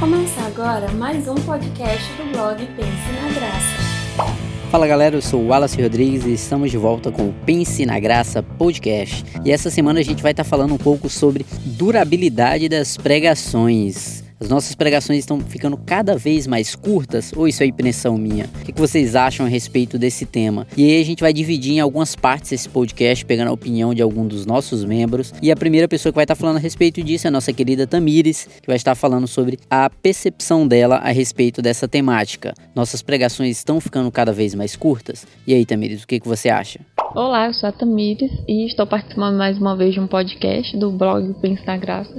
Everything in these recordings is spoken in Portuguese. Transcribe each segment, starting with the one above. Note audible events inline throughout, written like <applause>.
Começa agora mais um podcast do blog Pense na Graça. Fala galera, eu sou o Wallace Rodrigues e estamos de volta com o Pense na Graça podcast. E essa semana a gente vai estar falando um pouco sobre durabilidade das pregações. As nossas pregações estão ficando cada vez mais curtas, ou isso é impressão minha? O que vocês acham a respeito desse tema? E aí a gente vai dividir em algumas partes esse podcast, pegando a opinião de algum dos nossos membros. E a primeira pessoa que vai estar falando a respeito disso é a nossa querida Tamires, que vai estar falando sobre a percepção dela a respeito dessa temática. Nossas pregações estão ficando cada vez mais curtas? E aí, Tamires, o que, que você acha? Olá, eu sou a Tamires e estou participando mais uma vez de um podcast do blog Pense na Graça.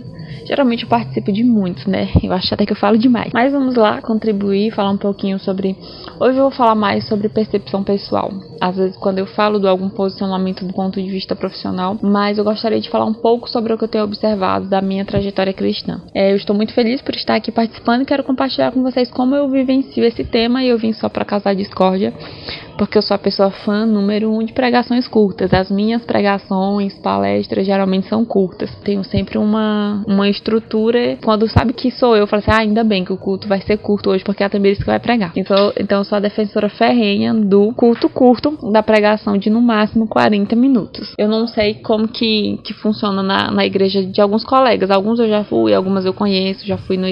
Geralmente eu participo de muitos, né? Eu acho até que eu falo demais. Mas vamos lá contribuir, falar um pouquinho sobre. Hoje eu vou falar mais sobre percepção pessoal. Às vezes, quando eu falo de algum posicionamento do ponto de vista profissional, mas eu gostaria de falar um pouco sobre o que eu tenho observado da minha trajetória cristã. É, eu estou muito feliz por estar aqui participando e quero compartilhar com vocês como eu vivencio esse tema e eu vim só para causar discórdia porque eu sou a pessoa fã número um de pregações curtas. As minhas pregações, palestras, geralmente são curtas. Tenho sempre uma, uma estrutura. Quando sabe que sou eu, eu falo assim: ah, ainda bem que o culto vai ser curto hoje, porque é a Tamires que vai pregar. Então, então eu sou a defensora ferrenha do culto curto, da pregação de no máximo 40 minutos. Eu não sei como que, que funciona na, na igreja de alguns colegas. Alguns eu já fui, algumas eu conheço, já fui no,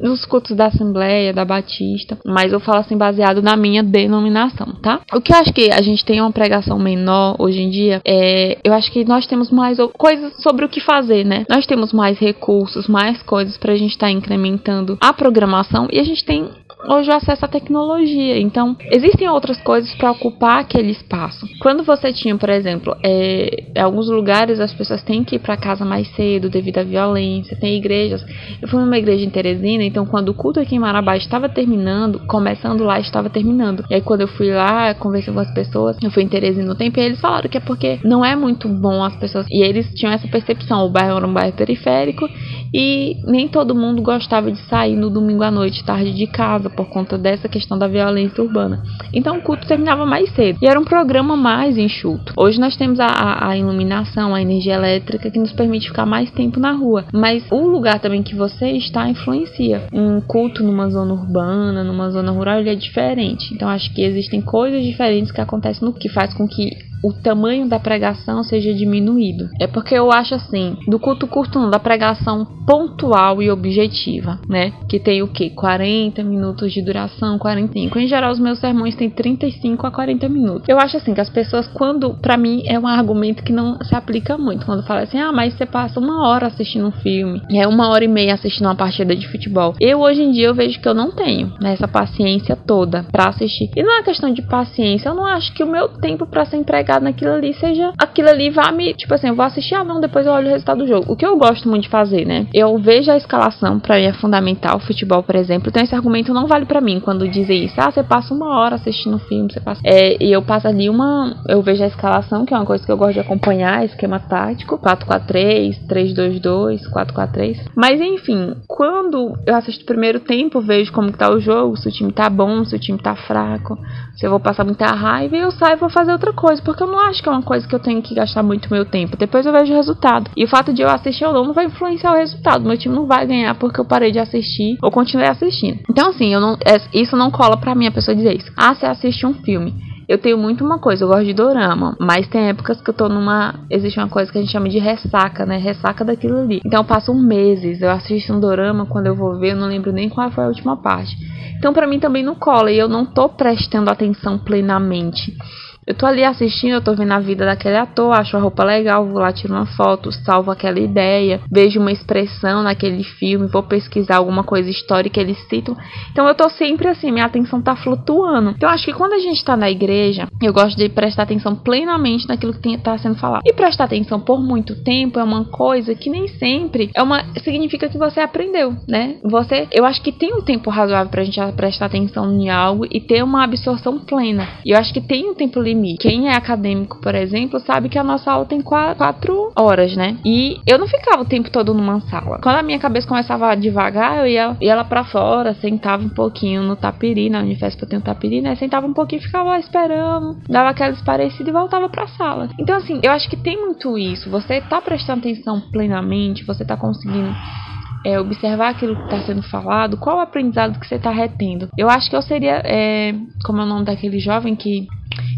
nos cultos da Assembleia, da Batista. Mas eu falo assim, baseado na minha denominação, tá? Tá? O que eu acho que a gente tem uma pregação menor hoje em dia é. Eu acho que nós temos mais coisas sobre o que fazer, né? Nós temos mais recursos, mais coisas pra gente estar tá incrementando a programação e a gente tem hoje o acesso à tecnologia. Então, existem outras coisas para ocupar aquele espaço. Quando você tinha, por exemplo, é, em alguns lugares as pessoas têm que ir para casa mais cedo devido à violência, tem igrejas. Eu fui numa igreja em Teresina, então quando o culto aqui em Marabá estava terminando, começando lá, estava terminando. E aí quando eu fui lá, conversei com as pessoas, eu fui em Teresina no tempo e eles falaram que é porque não é muito bom as pessoas. E eles tinham essa percepção, o bairro era um bairro periférico e nem todo mundo gostava de sair no domingo à noite, tarde de casa por conta dessa questão da violência urbana. Então o culto terminava mais cedo e era um programa mais enxuto. Hoje nós temos a, a iluminação, a energia elétrica que nos permite ficar mais tempo na rua, mas o lugar também que você está influencia. Um culto numa zona urbana, numa zona rural, ele é diferente. Então acho que existem coisas diferentes que acontecem no que faz com que o tamanho da pregação seja diminuído. É porque eu acho assim, do culto curto não, da pregação pontual e objetiva, né? Que tem o que? 40 minutos de duração, 45. Em geral, os meus sermões têm 35 a 40 minutos. Eu acho assim que as pessoas, quando, para mim, é um argumento que não se aplica muito. Quando fala assim, ah, mas você passa uma hora assistindo um filme, é uma hora e meia assistindo uma partida de futebol. Eu, hoje em dia, eu vejo que eu não tenho né, essa paciência toda para assistir. E não é questão de paciência, eu não acho que o meu tempo para ser empregado naquilo ali seja aquilo ali vá me, tipo assim, eu vou assistir, ah não, depois eu olho o resultado do jogo. O que eu gosto muito de fazer, né? Eu vejo a escalação, para mim é fundamental, futebol, por exemplo, então esse argumento não vale para mim quando dizem isso. Ah, você passa uma hora assistindo filme, você passa. É, e eu passo ali uma. Eu vejo a escalação, que é uma coisa que eu gosto de acompanhar, esquema tático, 4-4-3, 3-2-2, 4-4-3. Mas enfim, quando eu assisto o primeiro tempo, vejo como que tá o jogo, se o time tá bom, se o time tá fraco, se eu vou passar muita raiva, eu saio e vou fazer outra coisa, porque eu não acho que é uma coisa que eu tenho que gastar muito meu tempo. Depois eu vejo o resultado. E o fato de eu assistir ou não não vai influenciar o resultado. Meu time não vai ganhar porque eu parei de assistir ou continuei assistindo. Então, assim, eu não, é, isso não cola pra mim a pessoa dizer isso. Ah, você assiste um filme. Eu tenho muito uma coisa, eu gosto de dorama, mas tem épocas que eu tô numa. Existe uma coisa que a gente chama de ressaca, né? Ressaca daquilo ali. Então eu passo meses, eu assisto um dorama, quando eu vou ver, eu não lembro nem qual foi a última parte. Então para mim também não cola e eu não tô prestando atenção plenamente. Eu tô ali assistindo, eu tô vendo a vida daquele ator, acho a roupa legal, vou lá, tiro uma foto, salvo aquela ideia, vejo uma expressão naquele filme, vou pesquisar alguma coisa histórica que eles citam. Então eu tô sempre assim, minha atenção tá flutuando. Então acho que quando a gente tá na igreja, eu gosto de prestar atenção plenamente naquilo que tá sendo falado. E prestar atenção por muito tempo é uma coisa que nem sempre é uma significa que você aprendeu, né? Você, eu acho que tem um tempo razoável pra gente prestar atenção em algo e ter uma absorção plena. E eu acho que tem um tempo limite quem é acadêmico, por exemplo, sabe que a nossa aula tem quatro horas, né? E eu não ficava o tempo todo numa sala. Quando a minha cabeça começava a devagar, eu ia, ia lá pra fora, sentava um pouquinho no tapiri, na Unifesp eu tenho tapiri, né? Sentava um pouquinho, ficava lá esperando, dava aquelas parecidas e voltava pra sala. Então, assim, eu acho que tem muito isso. Você tá prestando atenção plenamente, você tá conseguindo é, observar aquilo que está sendo falado, qual o aprendizado que você está retendo. Eu acho que eu seria, é, como é o nome daquele jovem que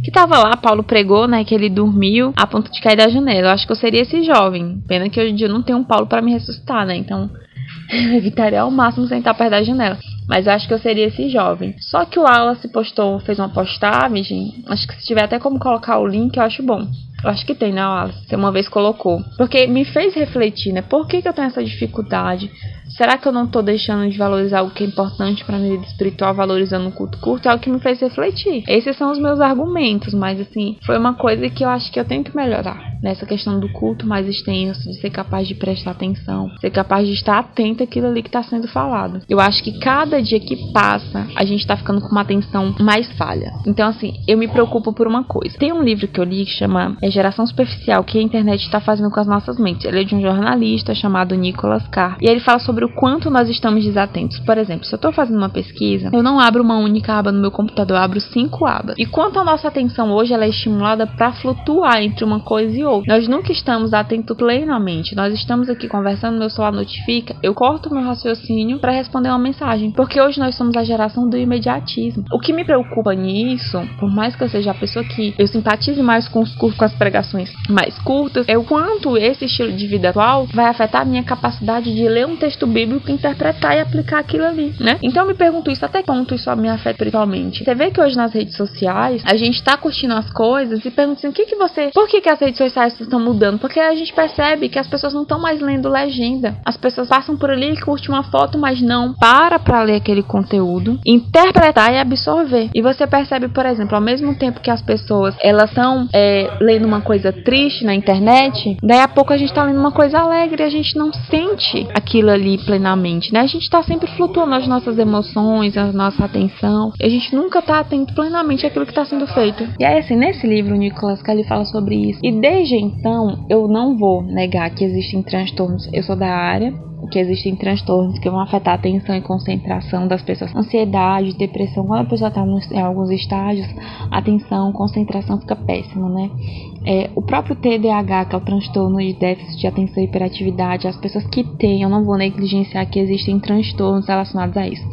que tava lá, Paulo pregou, né, que ele dormiu a ponto de cair da janela. Eu acho que eu seria esse jovem. Pena que hoje em dia eu não tenho um Paulo para me ressuscitar, né? Então, <laughs> evitaria ao máximo sentar perto da janela. Mas acho que eu seria esse jovem. Só que o Wallace postou, fez uma postagem. Acho que se tiver até como colocar o link, eu acho bom. Eu acho que tem, né, Wallace? Você uma vez colocou. Porque me fez refletir, né? Por que, que eu tenho essa dificuldade? Será que eu não estou deixando de valorizar o que é importante para minha vida espiritual, valorizando o culto curto? É o que me fez refletir. Esses são os meus argumentos, mas assim, foi uma coisa que eu acho que eu tenho que melhorar. Nessa questão do culto mais extenso, de ser capaz de prestar atenção, ser capaz de estar atento àquilo ali que está sendo falado. Eu acho que cada dia que passa, a gente está ficando com uma atenção mais falha. Então, assim, eu me preocupo por uma coisa. Tem um livro que eu li que chama é Geração Superficial, que a internet está fazendo com as nossas mentes. Ele é de um jornalista chamado Nicholas Carr. E ele fala sobre o quanto nós estamos desatentos. Por exemplo, se eu estou fazendo uma pesquisa, eu não abro uma única aba no meu computador, eu abro cinco abas. E quanto a nossa atenção hoje ela é estimulada para flutuar entre uma coisa e outra. Nós nunca estamos atentos plenamente. Nós estamos aqui conversando, meu celular notifica, eu corto meu raciocínio para responder uma mensagem. Porque hoje nós somos a geração do imediatismo. O que me preocupa nisso, por mais que eu seja a pessoa que eu simpatize mais com os com as pregações mais curtas, é o quanto esse estilo de vida atual vai afetar a minha capacidade de ler um texto bíblico, interpretar e aplicar aquilo ali, né? Então eu me pergunto isso, até que ponto isso me afeta espiritualmente? Você vê que hoje nas redes sociais, a gente tá curtindo as coisas e pergunta assim, o que que você... Por que que as redes sociais estão mudando? Porque a gente percebe que as pessoas não estão mais lendo legenda. As pessoas passam por ali e curtem uma foto, mas não para pra ler aquele conteúdo, interpretar e absorver. E você percebe, por exemplo, ao mesmo tempo que as pessoas, elas estão é, lendo uma coisa triste na internet, daí a pouco a gente tá lendo uma coisa alegre e a gente não sente aquilo ali plenamente, né? A gente tá sempre flutuando as nossas emoções, a nossa atenção. A gente nunca tá atento plenamente àquilo que tá sendo feito. E aí, assim, nesse livro, o Nicolas Kelly fala sobre isso. E desde então, eu não vou negar que existem transtornos. Eu sou da área, que existem transtornos que vão afetar a atenção e concentração das pessoas. Ansiedade, depressão, quando a pessoa está em alguns estágios, atenção, concentração fica péssima, né? É, o próprio TDAH, que é o transtorno de déficit de atenção e hiperatividade, as pessoas que têm, eu não vou negligenciar que existem transtornos relacionados a isso.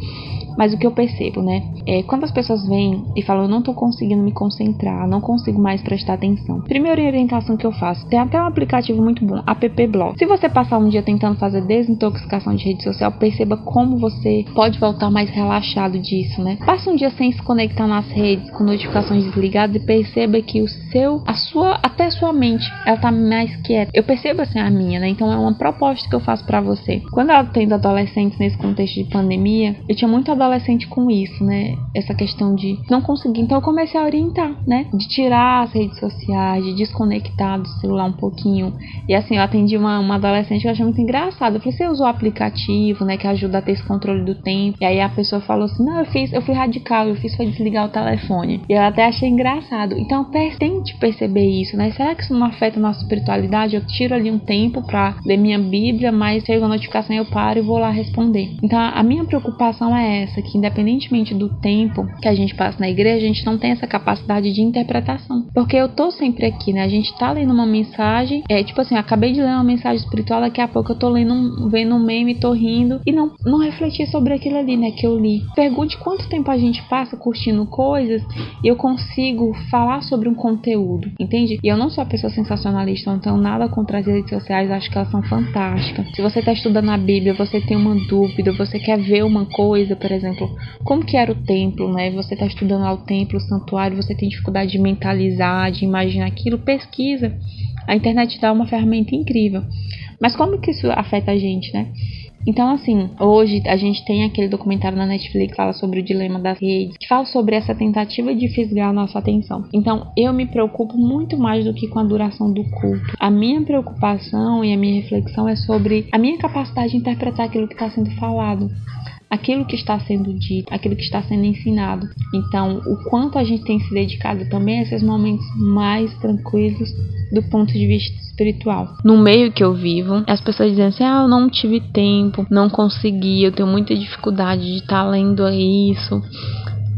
Mas o que eu percebo, né? É, quando as pessoas vêm e falam, eu não tô conseguindo me concentrar, não consigo mais prestar atenção. Primeira orientação que eu faço, tem até um aplicativo muito bom, App Blog. Se você passar um dia tentando fazer desintoxicação de rede social, perceba como você pode voltar mais relaxado disso, né? Passa um dia sem se conectar nas redes, com notificações desligadas e perceba que o seu, a sua, até a sua mente, ela tá mais quieta. Eu percebo assim a minha, né? Então é uma proposta que eu faço para você. Quando eu tendo adolescentes nesse contexto de pandemia, eu tinha muito adolescente com isso, né? Essa questão de não conseguir. Então eu comecei a orientar, né? De tirar as redes sociais, de desconectar do celular um pouquinho. E assim, eu atendi uma, uma adolescente que eu achei muito engraçada. Eu falei, você usou o aplicativo, né? Que ajuda a ter esse controle do tempo. E aí a pessoa falou assim: não, eu fiz, eu fui radical, eu fiz foi desligar o telefone. E eu até achei engraçado. Então tente perceber isso, né? Será que isso não afeta a nossa espiritualidade? Eu tiro ali um tempo pra ler minha Bíblia, mas chega a notificação eu paro e vou lá responder. Então a minha preocupação é essa que independentemente do tempo que a gente passa na igreja, a gente não tem essa capacidade de interpretação. Porque eu tô sempre aqui, né? A gente tá lendo uma mensagem, é tipo assim, acabei de ler uma mensagem espiritual, daqui a pouco eu tô lendo, vendo um meme, tô rindo e não, não refleti sobre aquilo ali, né? Que eu li. Pergunte quanto tempo a gente passa curtindo coisas e eu consigo falar sobre um conteúdo, entende? E eu não sou a pessoa sensacionalista, então nada contra as redes sociais, acho que elas são fantásticas. Se você tá estudando a Bíblia, você tem uma dúvida, você quer ver uma coisa, por exemplo, exemplo, como que era o templo, né? Você está estudando lá o templo, o santuário, você tem dificuldade de mentalizar, de imaginar aquilo, pesquisa. A internet dá uma ferramenta incrível. Mas como que isso afeta a gente, né? Então, assim, hoje a gente tem aquele documentário na Netflix que fala sobre o dilema das redes, que fala sobre essa tentativa de fisgar a nossa atenção. Então, eu me preocupo muito mais do que com a duração do culto. A minha preocupação e a minha reflexão é sobre a minha capacidade de interpretar aquilo que está sendo falado aquilo que está sendo dito, aquilo que está sendo ensinado. Então, o quanto a gente tem se dedicado também a esses momentos mais tranquilos do ponto de vista espiritual. No meio que eu vivo, as pessoas dizem assim: ah, eu não tive tempo, não consegui, eu tenho muita dificuldade de estar tá lendo isso.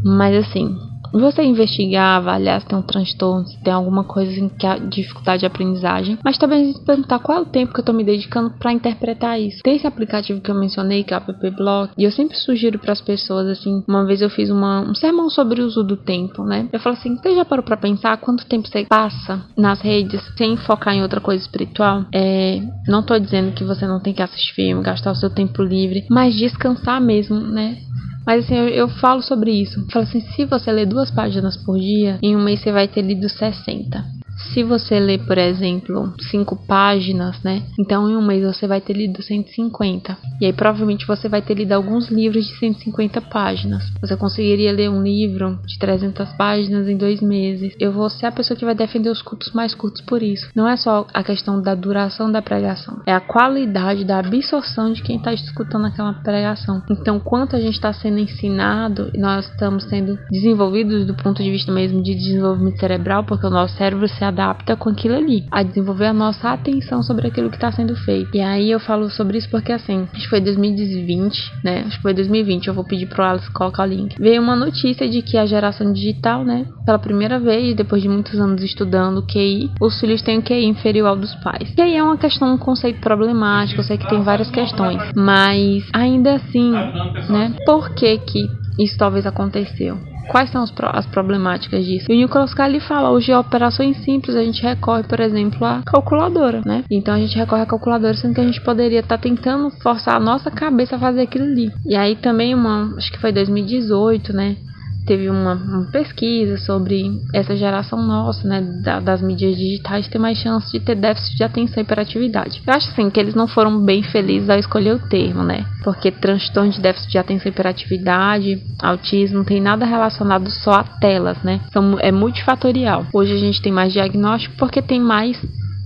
Mas assim, você investigar, avaliar se tem um transtorno, se tem alguma coisa em que há dificuldade de aprendizagem, mas também perguntar qual é o tempo que eu tô me dedicando para interpretar isso. Tem esse aplicativo que eu mencionei, que é o App Block, e eu sempre sugiro para as pessoas assim, uma vez eu fiz uma, um sermão sobre o uso do tempo, né? Eu falo assim, você já parou para pensar quanto tempo você passa nas redes sem focar em outra coisa espiritual? É, não tô dizendo que você não tem que assistir filme, gastar o seu tempo livre, mas descansar mesmo, né? Mas assim, eu, eu, falo sobre isso. Falo assim, se você ler duas páginas por dia, em um mês você vai ter lido 60. Se você lê, por exemplo, cinco páginas, né? Então em um mês você vai ter lido 150. E aí provavelmente você vai ter lido alguns livros de 150 páginas. Você conseguiria ler um livro de 300 páginas em dois meses. Eu vou ser a pessoa que vai defender os cultos mais curtos por isso. Não é só a questão da duração da pregação, é a qualidade da absorção de quem está escutando aquela pregação. Então, quanto a gente está sendo ensinado, nós estamos sendo desenvolvidos do ponto de vista mesmo de desenvolvimento cerebral, porque o nosso cérebro se adapta com aquilo ali, a desenvolver a nossa atenção sobre aquilo que está sendo feito. E aí eu falo sobre isso porque assim, acho que foi 2020, né? Acho que foi 2020, eu vou pedir pro Alice colocar o link. Veio uma notícia de que a geração digital, né, pela primeira vez, depois de muitos anos estudando QI, os filhos têm o QI inferior ao dos pais. E aí é uma questão, um conceito problemático, eu sei que tem várias questões, mas ainda assim, né, por que que isso talvez aconteceu? Quais são as problemáticas disso? E o Nicolas Cali fala, hoje operações simples a gente recorre, por exemplo, à calculadora, né? Então a gente recorre à calculadora, sendo que a gente poderia estar tá tentando forçar a nossa cabeça a fazer aquilo ali. E aí também uma, acho que foi 2018, né? Teve uma, uma, pesquisa sobre essa geração nossa, né, da, das mídias digitais ter mais chance de ter déficit de atenção e hiperatividade. Eu acho assim que eles não foram bem felizes ao escolher o termo, né? Porque transtorno de déficit de atenção e hiperatividade, autismo, tem nada relacionado só a telas, né? São, é multifatorial. Hoje a gente tem mais diagnóstico porque tem mais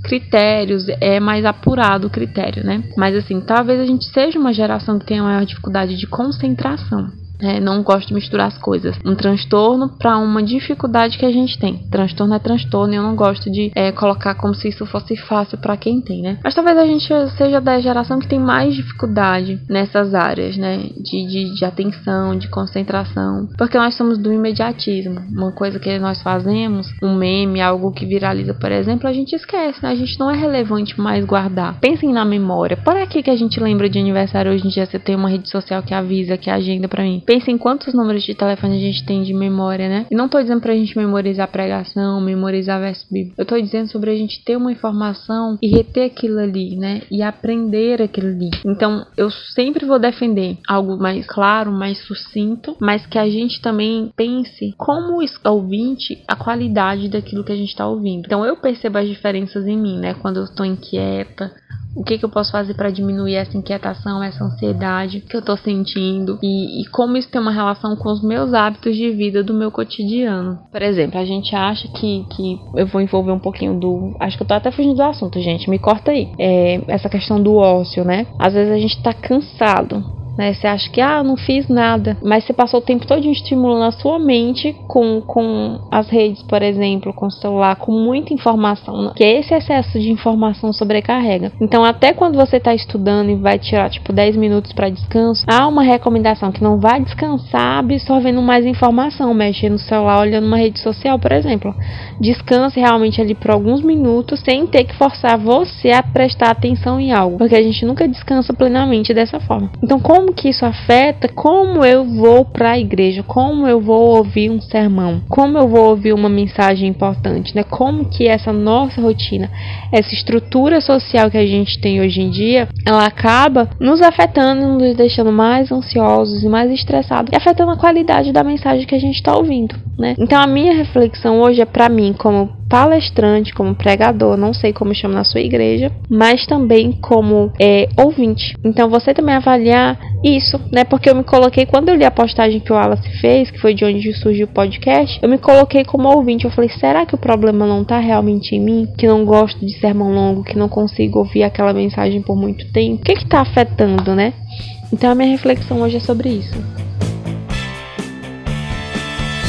critérios, é mais apurado o critério, né? Mas assim, talvez a gente seja uma geração que tenha maior dificuldade de concentração. É, não gosto de misturar as coisas. Um transtorno para uma dificuldade que a gente tem. Transtorno é transtorno e eu não gosto de é, colocar como se isso fosse fácil para quem tem, né? Mas talvez a gente seja da geração que tem mais dificuldade nessas áreas, né? De, de, de atenção, de concentração. Porque nós somos do imediatismo. Uma coisa que nós fazemos, um meme, algo que viraliza, por exemplo, a gente esquece, né? A gente não é relevante mais guardar. Pensem na memória. Por aqui que a gente lembra de aniversário hoje em dia, você tem uma rede social que avisa, que agenda para mim. Pensa em quantos números de telefone a gente tem de memória, né? E não tô dizendo pra gente memorizar pregação, memorizar verso bíblico. Eu tô dizendo sobre a gente ter uma informação e reter aquilo ali, né? E aprender aquilo ali. Então, eu sempre vou defender algo mais claro, mais sucinto, mas que a gente também pense como ouvinte a qualidade daquilo que a gente tá ouvindo. Então, eu percebo as diferenças em mim, né? Quando eu estou inquieta, o que, que eu posso fazer para diminuir essa inquietação, essa ansiedade que eu tô sentindo e, e, como isso tem uma relação com os meus hábitos de vida do meu cotidiano. Por exemplo, a gente acha que, que eu vou envolver um pouquinho do. Acho que eu tô até fugindo do assunto, gente, me corta aí. É, essa questão do ócio, né? Às vezes a gente tá cansado né? Você acha que, ah, não fiz nada, mas você passou o tempo todo estimulando a sua mente com, com as redes, por exemplo, com o celular, com muita informação, que esse excesso de informação sobrecarrega. Então, até quando você está estudando e vai tirar, tipo, 10 minutos para descanso, há uma recomendação que não vai descansar absorvendo mais informação, mexendo no celular, olhando uma rede social, por exemplo. Descanse realmente ali por alguns minutos, sem ter que forçar você a prestar atenção em algo, porque a gente nunca descansa plenamente dessa forma. Então, como como que isso afeta como eu vou para a igreja, como eu vou ouvir um sermão, como eu vou ouvir uma mensagem importante, né? Como que essa nossa rotina, essa estrutura social que a gente tem hoje em dia, ela acaba nos afetando, nos deixando mais ansiosos e mais estressados e afetando a qualidade da mensagem que a gente está ouvindo, né? Então a minha reflexão hoje é para mim como palestrante, como pregador, não sei como chama na sua igreja, mas também como é, ouvinte. Então você também avaliar isso, né? Porque eu me coloquei, quando eu li a postagem que o Wallace fez, que foi de onde surgiu o podcast, eu me coloquei como ouvinte. Eu falei, será que o problema não tá realmente em mim? Que não gosto de sermão longo, que não consigo ouvir aquela mensagem por muito tempo? O que que tá afetando, né? Então a minha reflexão hoje é sobre isso.